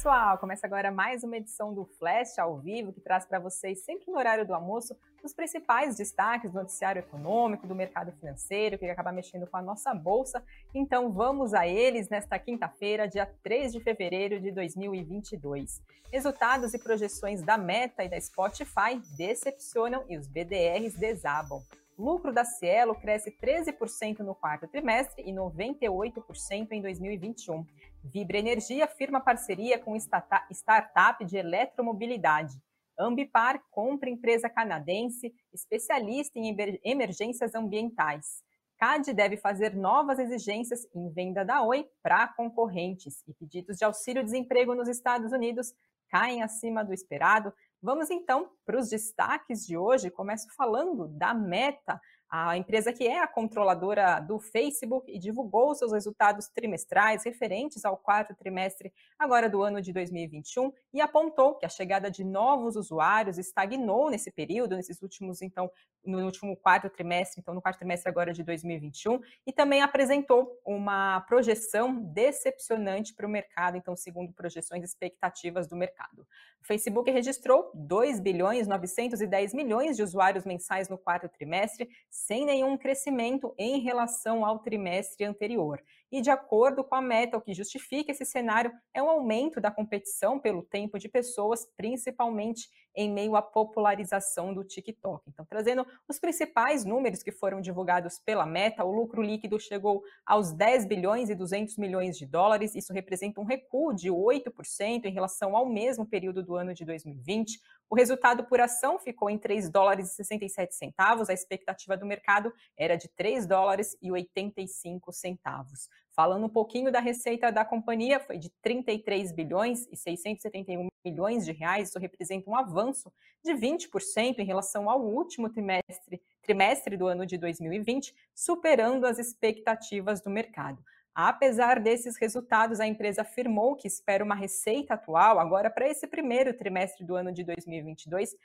pessoal! Começa agora mais uma edição do Flash ao vivo que traz para vocês, sempre no horário do almoço, os principais destaques do noticiário econômico, do mercado financeiro, que acaba mexendo com a nossa bolsa. Então vamos a eles nesta quinta-feira, dia 3 de fevereiro de 2022. Resultados e projeções da Meta e da Spotify decepcionam e os BDRs desabam. Lucro da Cielo cresce 13% no quarto trimestre e 98% em 2021. Vibra Energia firma parceria com startup de eletromobilidade. Ambipar compra empresa canadense especialista em emergências ambientais. CAD deve fazer novas exigências em venda da Oi para concorrentes e pedidos de auxílio-desemprego nos Estados Unidos caem acima do esperado. Vamos então para os destaques de hoje. Começo falando da Meta, a empresa que é a controladora do Facebook e divulgou seus resultados trimestrais referentes ao quarto trimestre agora do ano de 2021 e apontou que a chegada de novos usuários estagnou nesse período, nesses últimos então no último quarto trimestre, então no quarto trimestre agora de 2021, e também apresentou uma projeção decepcionante para o mercado, então segundo projeções e expectativas do mercado. O Facebook registrou 2 bilhões 910 milhões de usuários mensais no quarto trimestre, sem nenhum crescimento em relação ao trimestre anterior. E de acordo com a Meta, o que justifica esse cenário é o aumento da competição pelo tempo de pessoas, principalmente em meio à popularização do TikTok. Então, trazendo os principais números que foram divulgados pela Meta, o lucro líquido chegou aos 10 bilhões e 200 milhões de dólares, isso representa um recuo de 8% em relação ao mesmo período do ano de 2020. O resultado por ação ficou em 3 dólares e 67 centavos, a expectativa do mercado era de 3 dólares e 85 centavos. Falando um pouquinho da receita da companhia, foi de 33 bilhões e 671 milhões de reais, isso representa um avanço de 20% em relação ao último trimestre, trimestre do ano de 2020, superando as expectativas do mercado. Apesar desses resultados, a empresa afirmou que espera uma receita atual, agora para esse primeiro trimestre do ano de 2022,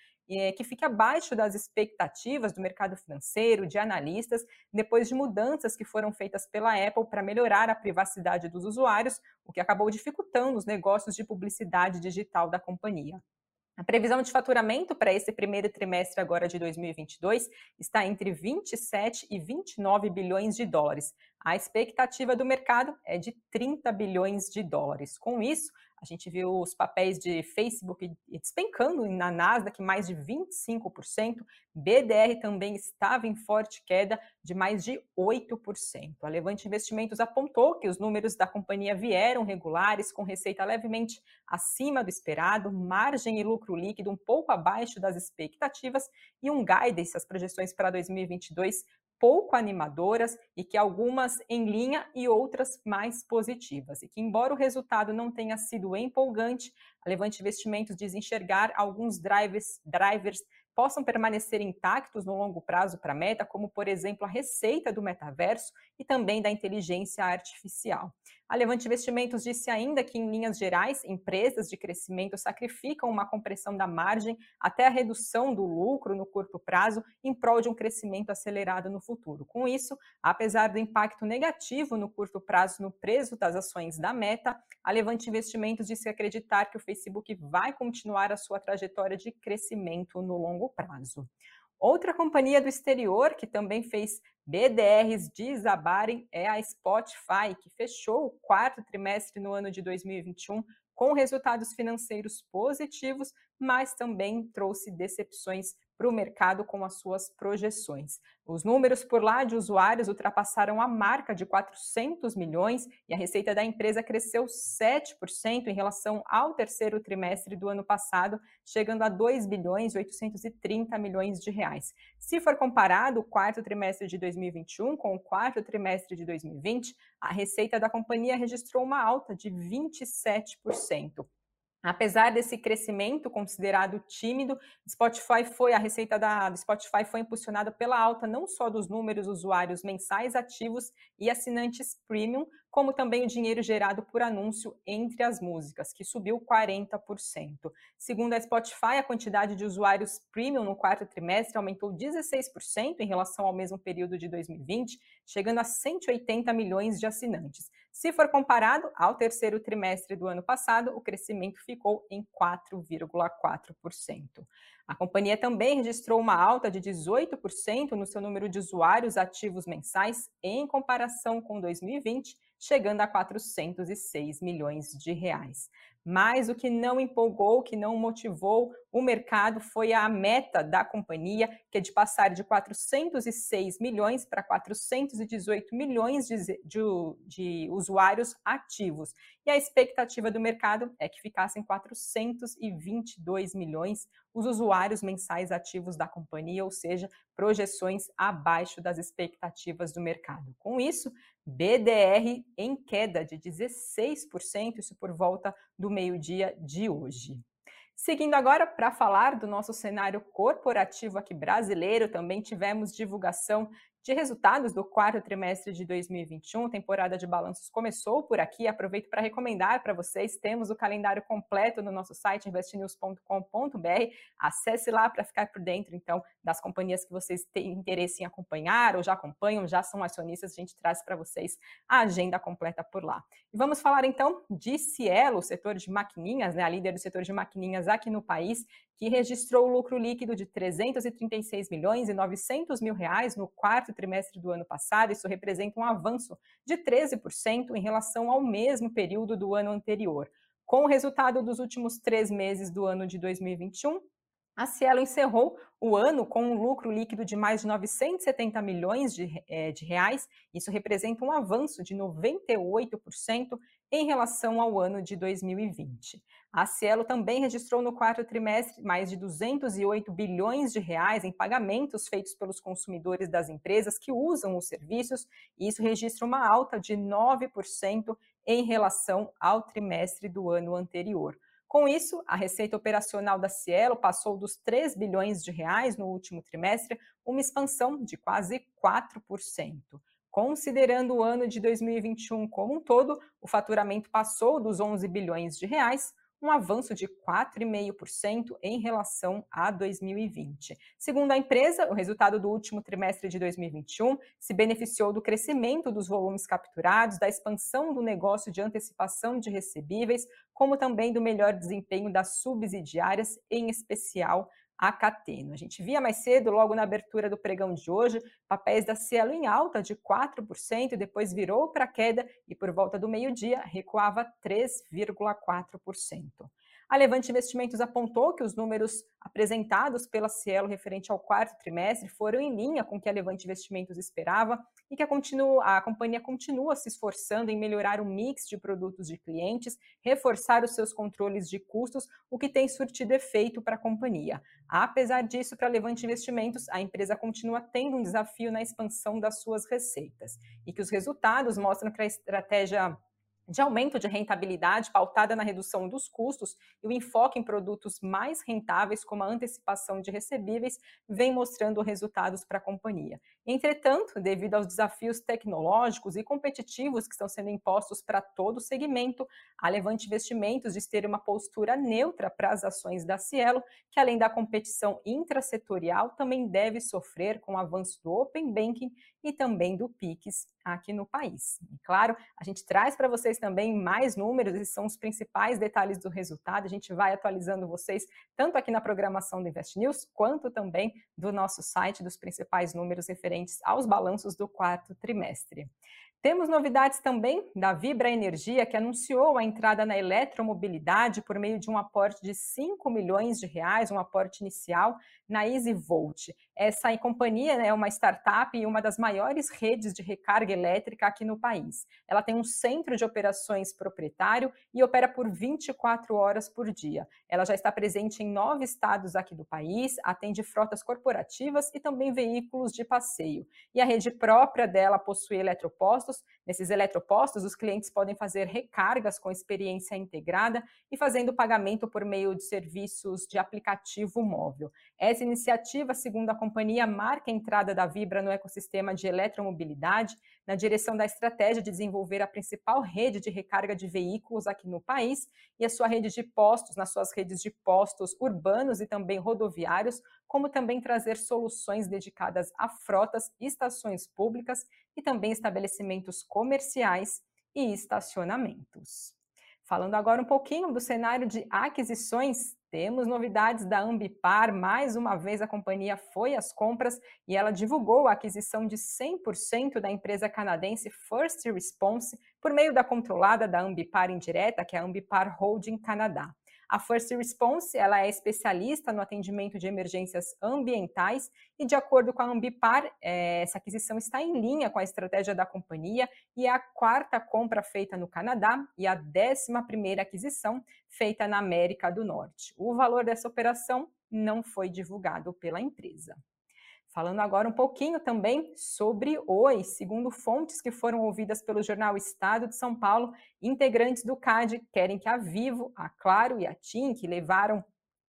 que fique abaixo das expectativas do mercado financeiro, de analistas, depois de mudanças que foram feitas pela Apple para melhorar a privacidade dos usuários, o que acabou dificultando os negócios de publicidade digital da companhia. A previsão de faturamento para esse primeiro trimestre agora de 2022 está entre 27 e 29 bilhões de dólares. A expectativa do mercado é de 30 bilhões de dólares. Com isso, a gente viu os papéis de Facebook despencando na Nasdaq mais de 25%. BDR também estava em forte queda de mais de 8%. A Levante Investimentos apontou que os números da companhia vieram regulares, com receita levemente acima do esperado, margem e lucro líquido um pouco abaixo das expectativas e um guidance, as projeções para 2022 pouco animadoras e que algumas em linha e outras mais positivas. E que, embora o resultado não tenha sido empolgante, a Levante Investimentos diz enxergar alguns drivers, drivers possam permanecer intactos no longo prazo para a meta, como, por exemplo, a receita do metaverso e também da inteligência artificial. A Levante Investimentos disse ainda que, em linhas gerais, empresas de crescimento sacrificam uma compressão da margem até a redução do lucro no curto prazo em prol de um crescimento acelerado no futuro. Com isso, apesar do impacto negativo no curto prazo no preço das ações da Meta, a Levante Investimentos disse acreditar que o Facebook vai continuar a sua trajetória de crescimento no longo prazo. Outra companhia do exterior que também fez BDRs desabarem é a Spotify, que fechou o quarto trimestre no ano de 2021 com resultados financeiros positivos, mas também trouxe decepções para o mercado com as suas projeções. Os números por lá de usuários ultrapassaram a marca de 400 milhões e a receita da empresa cresceu 7% em relação ao terceiro trimestre do ano passado, chegando a 2 bilhões e 830 milhões de reais. Se for comparado o quarto trimestre de 2021 com o quarto trimestre de 2020, a receita da companhia registrou uma alta de 27%. Apesar desse crescimento considerado tímido, Spotify foi a receita da Spotify foi impulsionada pela alta não só dos números usuários mensais ativos e assinantes premium, como também o dinheiro gerado por anúncio entre as músicas, que subiu 40%. Segundo a Spotify, a quantidade de usuários premium no quarto trimestre aumentou 16% em relação ao mesmo período de 2020, chegando a 180 milhões de assinantes. Se for comparado ao terceiro trimestre do ano passado, o crescimento ficou em 4,4%. A companhia também registrou uma alta de 18% no seu número de usuários ativos mensais em comparação com 2020, chegando a 406 milhões de reais. Mas o que não empolgou, que não motivou o mercado foi a meta da companhia, que é de passar de 406 milhões para 418 milhões de, de, de, usuários ativos. E a expectativa do mercado é que ficassem 422 milhões os usuários mensais ativos da companhia, ou seja, projeções abaixo das expectativas do mercado. Com isso, BDR em queda de 16%, isso por volta do meio-dia de hoje. Seguindo agora para falar do nosso cenário corporativo aqui brasileiro, também tivemos divulgação de resultados do quarto trimestre de 2021. Temporada de balanços começou por aqui. Aproveito para recomendar para vocês: temos o calendário completo no nosso site investnews.com.br. Acesse lá para ficar por dentro, então, das companhias que vocês têm interesse em acompanhar ou já acompanham, já são acionistas. A gente traz para vocês a agenda completa por lá. E vamos falar então de Cielo, o setor de maquininhas, né, a líder do setor de maquininhas aqui no país, que registrou lucro líquido de 336 milhões e 900 mil reais no quarto trimestre do ano passado. Isso representa um avanço de 13% em relação ao mesmo período do ano anterior. Com o resultado dos últimos três meses do ano de 2021, a Cielo encerrou o ano com um lucro líquido de mais de 970 milhões de, é, de reais. Isso representa um avanço de 98% em relação ao ano de 2020. A Cielo também registrou no quarto trimestre mais de 208 bilhões de reais em pagamentos feitos pelos consumidores das empresas que usam os serviços, e isso registra uma alta de 9% em relação ao trimestre do ano anterior. Com isso, a receita operacional da Cielo passou dos 3 bilhões de reais no último trimestre, uma expansão de quase 4%. Considerando o ano de 2021 como um todo, o faturamento passou dos 11 bilhões de reais, um avanço de 4,5% em relação a 2020. Segundo a empresa, o resultado do último trimestre de 2021 se beneficiou do crescimento dos volumes capturados, da expansão do negócio de antecipação de recebíveis, como também do melhor desempenho das subsidiárias, em especial a Cateno. A gente via mais cedo, logo na abertura do pregão de hoje, papéis da Cielo em alta de 4%, depois virou para queda e por volta do meio-dia recuava 3,4%. A Levante Investimentos apontou que os números apresentados pela Cielo referente ao quarto trimestre foram em linha com o que a Levante Investimentos esperava e que a, continua, a companhia continua se esforçando em melhorar o mix de produtos de clientes, reforçar os seus controles de custos, o que tem surtido efeito para a companhia. Apesar disso, para a Levante Investimentos, a empresa continua tendo um desafio na expansão das suas receitas e que os resultados mostram que a estratégia de aumento de rentabilidade pautada na redução dos custos e o enfoque em produtos mais rentáveis, como a antecipação de recebíveis, vem mostrando resultados para a companhia. Entretanto, devido aos desafios tecnológicos e competitivos que estão sendo impostos para todo o segmento, a Levante Investimentos diz ter uma postura neutra para as ações da Cielo, que além da competição intrasetorial, também deve sofrer com o avanço do Open Banking e também do PIX aqui no país. E claro, a gente traz para vocês também mais números, esses são os principais detalhes do resultado. A gente vai atualizando vocês tanto aqui na programação do Invest News, quanto também do nosso site dos principais números referentes aos balanços do quarto trimestre. Temos novidades também da Vibra Energia, que anunciou a entrada na eletromobilidade por meio de um aporte de 5 milhões de reais, um aporte inicial na EasyVolt. Essa companhia né, é uma startup e uma das maiores redes de recarga elétrica aqui no país. Ela tem um centro de operações proprietário e opera por 24 horas por dia. Ela já está presente em nove estados aqui do país, atende frotas corporativas e também veículos de passeio. E a rede própria dela possui eletropostos. Nesses eletropostos, os clientes podem fazer recargas com experiência integrada e fazendo pagamento por meio de serviços de aplicativo móvel. Essa iniciativa, segundo a companhia, marca a entrada da Vibra no ecossistema de eletromobilidade, na direção da estratégia de desenvolver a principal rede de recarga de veículos aqui no país e a sua rede de postos, nas suas redes de postos urbanos e também rodoviários, como também trazer soluções dedicadas a frotas, estações públicas e também estabelecimentos comerciais e estacionamentos. Falando agora um pouquinho do cenário de aquisições, temos novidades da Ambipar. Mais uma vez, a companhia foi às compras e ela divulgou a aquisição de 100% da empresa canadense First Response por meio da controlada da Ambipar indireta, que é a Ambipar Holding Canadá. A First Response ela é especialista no atendimento de emergências ambientais e, de acordo com a Ambipar, é, essa aquisição está em linha com a estratégia da companhia e é a quarta compra feita no Canadá e a décima primeira aquisição feita na América do Norte. O valor dessa operação não foi divulgado pela empresa. Falando agora um pouquinho também sobre Oi, segundo fontes que foram ouvidas pelo jornal Estado de São Paulo, integrantes do CAD querem que a Vivo, a Claro e a TIM, que levaram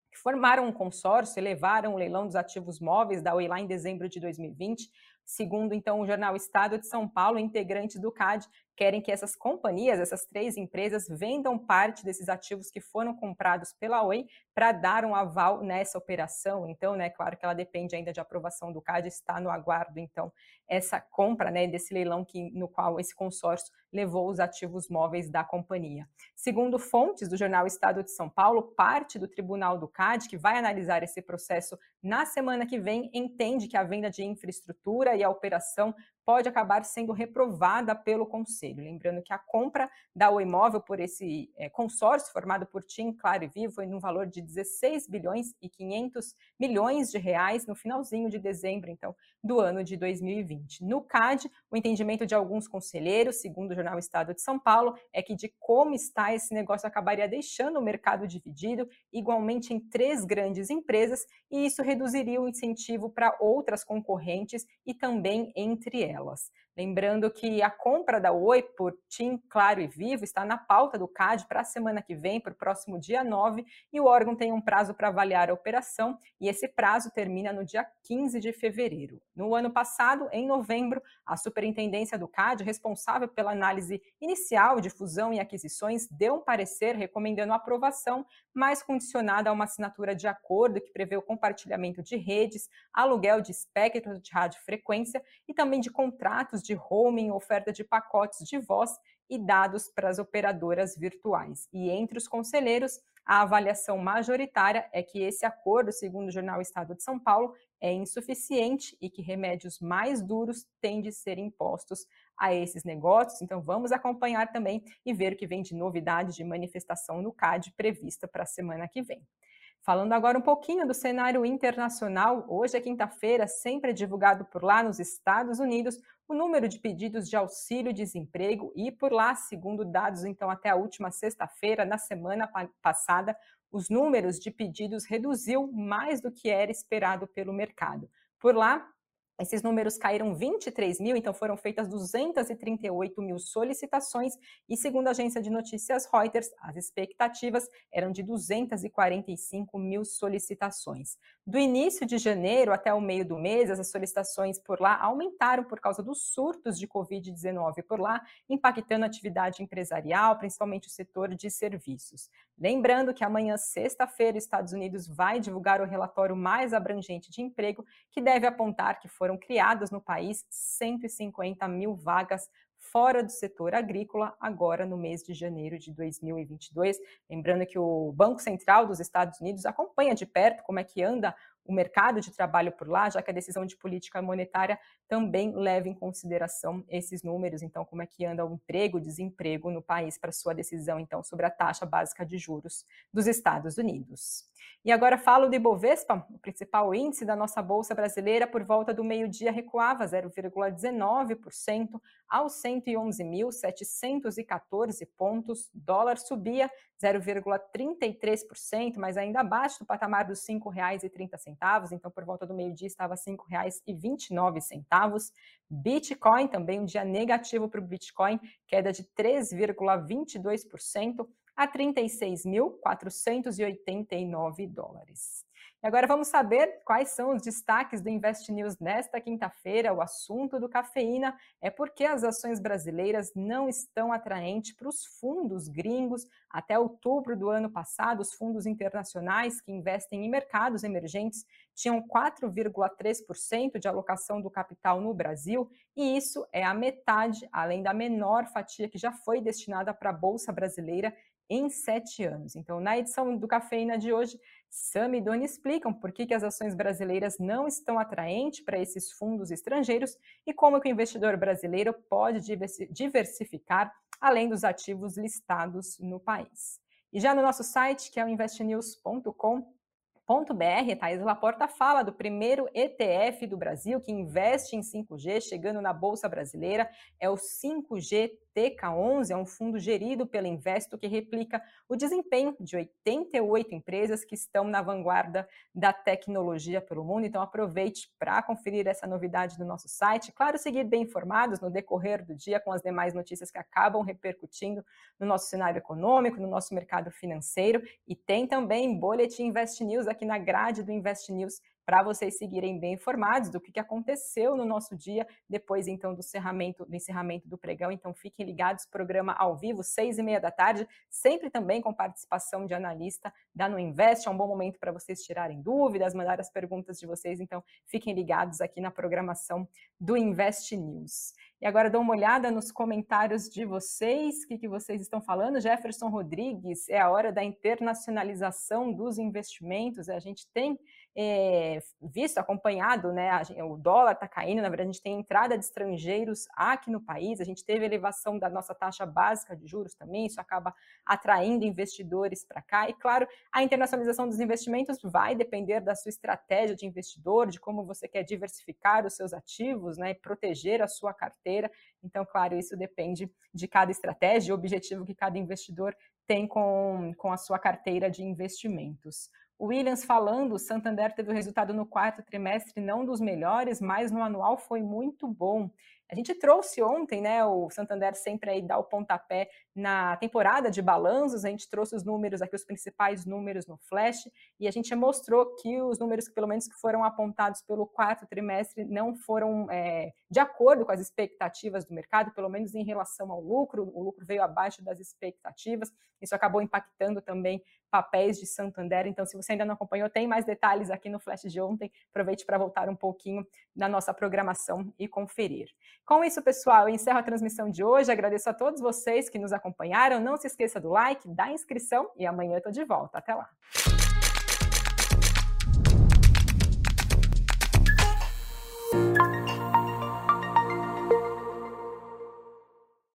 que formaram um consórcio levaram o leilão dos ativos móveis da Oi lá em dezembro de 2020, Segundo, então, o jornal Estado de São Paulo, integrantes do CAD querem que essas companhias, essas três empresas, vendam parte desses ativos que foram comprados pela Oi para dar um aval nessa operação. Então, né, claro que ela depende ainda de aprovação do CAD, está no aguardo, então, essa compra né, desse leilão que, no qual esse consórcio levou os ativos móveis da companhia. Segundo fontes do jornal Estado de São Paulo, parte do Tribunal do CAD, que vai analisar esse processo na semana que vem, entende que a venda de infraestrutura e a operação pode acabar sendo reprovada pelo Conselho. Lembrando que a compra da O Imóvel por esse é, consórcio formado por TIM, Claro e Vivo foi no valor de 16 bilhões e 500 milhões de reais no finalzinho de dezembro, então, do ano de 2020. No CAD, o entendimento de alguns conselheiros, segundo o jornal Estado de São Paulo, é que de como está esse negócio acabaria deixando o mercado dividido igualmente em três grandes empresas e isso reduziria o incentivo para outras concorrentes e também entre elas delas. Lembrando que a compra da Oi por TIM, Claro e Vivo está na pauta do CAD para a semana que vem, para o próximo dia 9, e o órgão tem um prazo para avaliar a operação, e esse prazo termina no dia 15 de fevereiro. No ano passado, em novembro, a superintendência do CAD, responsável pela análise inicial de fusão e aquisições, deu um parecer recomendando a aprovação, mas condicionada a uma assinatura de acordo que prevê o compartilhamento de redes, aluguel de espectro de radiofrequência e também de contratos de roaming, oferta de pacotes de voz e dados para as operadoras virtuais. E entre os conselheiros, a avaliação majoritária é que esse acordo, segundo o jornal Estado de São Paulo, é insuficiente e que remédios mais duros têm de ser impostos a esses negócios. Então, vamos acompanhar também e ver o que vem de novidades de manifestação no CAD prevista para a semana que vem. Falando agora um pouquinho do cenário internacional, hoje é quinta-feira, sempre divulgado por lá nos Estados Unidos o número de pedidos de auxílio-desemprego e por lá, segundo dados então até a última sexta-feira, na semana passada, os números de pedidos reduziu mais do que era esperado pelo mercado. Por lá, esses números caíram 23 mil, então foram feitas 238 mil solicitações, e segundo a agência de notícias Reuters, as expectativas eram de 245 mil solicitações. Do início de janeiro até o meio do mês, as solicitações por lá aumentaram por causa dos surtos de Covid-19 por lá, impactando a atividade empresarial, principalmente o setor de serviços. Lembrando que amanhã, sexta-feira, os Estados Unidos vai divulgar o relatório mais abrangente de emprego, que deve apontar que foram criadas no país 150 mil vagas fora do setor agrícola, agora no mês de janeiro de 2022. Lembrando que o Banco Central dos Estados Unidos acompanha de perto como é que anda o mercado de trabalho por lá, já que a decisão de política monetária também leva em consideração esses números, então como é que anda o emprego, o desemprego no país para sua decisão então sobre a taxa básica de juros dos Estados Unidos. E agora falo do Ibovespa, o principal índice da nossa bolsa brasileira, por volta do meio-dia recuava 0,19% aos 111.714 pontos. Dólar subia 0,33%, mas ainda abaixo do patamar dos R$ 5,30, então por volta do meio-dia estava R$ 5,29. Bitcoin também um dia negativo para o Bitcoin, queda de 3,22% a 36.489 dólares. E agora vamos saber quais são os destaques do Invest News nesta quinta-feira. O assunto do cafeína é porque as ações brasileiras não estão atraentes para os fundos gringos. Até outubro do ano passado, os fundos internacionais que investem em mercados emergentes tinham 4,3% de alocação do capital no Brasil, e isso é a metade, além da menor fatia que já foi destinada para a Bolsa Brasileira em sete anos. Então, na edição do Cafeína de hoje, Sam e Doni explicam por que, que as ações brasileiras não estão atraentes para esses fundos estrangeiros e como que o investidor brasileiro pode diversificar além dos ativos listados no país. E já no nosso site, que é o investnews.com, .br, Thais Laporta fala do primeiro ETF do Brasil que investe em 5G, chegando na Bolsa Brasileira, é o 5G TK11 é um fundo gerido pela Investo que replica o desempenho de 88 empresas que estão na vanguarda da tecnologia pelo mundo. Então aproveite para conferir essa novidade do nosso site. Claro, seguir bem informados no decorrer do dia com as demais notícias que acabam repercutindo no nosso cenário econômico, no nosso mercado financeiro. E tem também Boletim Invest News aqui na grade do Invest News para vocês seguirem bem informados do que, que aconteceu no nosso dia, depois então do encerramento, do encerramento do pregão. Então fiquem ligados, programa ao vivo, seis e meia da tarde, sempre também com participação de analista da No Invest. É um bom momento para vocês tirarem dúvidas, mandar as perguntas de vocês. Então fiquem ligados aqui na programação do Invest News. E agora dou uma olhada nos comentários de vocês, o que, que vocês estão falando. Jefferson Rodrigues, é a hora da internacionalização dos investimentos. A gente tem é, visto, acompanhado, né? A, o dólar está caindo, na verdade, a gente tem entrada de estrangeiros aqui no país, a gente teve elevação da nossa taxa básica de juros também, isso acaba atraindo investidores para cá. E, claro, a internacionalização dos investimentos vai depender da sua estratégia de investidor, de como você quer diversificar os seus ativos, né? E proteger a sua carteira. Então, claro, isso depende de cada estratégia e objetivo que cada investidor tem com, com a sua carteira de investimentos. Williams falando, o Santander teve o resultado no quarto trimestre não dos melhores, mas no anual foi muito bom. A gente trouxe ontem, né? O Santander sempre aí dá o pontapé na temporada de balanços. A gente trouxe os números aqui, os principais números no Flash, e a gente mostrou que os números que, pelo menos, que foram apontados pelo quarto trimestre não foram é, de acordo com as expectativas do mercado, pelo menos em relação ao lucro. O lucro veio abaixo das expectativas. Isso acabou impactando também papéis de Santander. Então, se você ainda não acompanhou, tem mais detalhes aqui no Flash de ontem. Aproveite para voltar um pouquinho da nossa programação e conferir. Com isso, pessoal, eu encerro a transmissão de hoje. Agradeço a todos vocês que nos acompanharam. Não se esqueça do like, da inscrição e amanhã eu estou de volta. Até lá.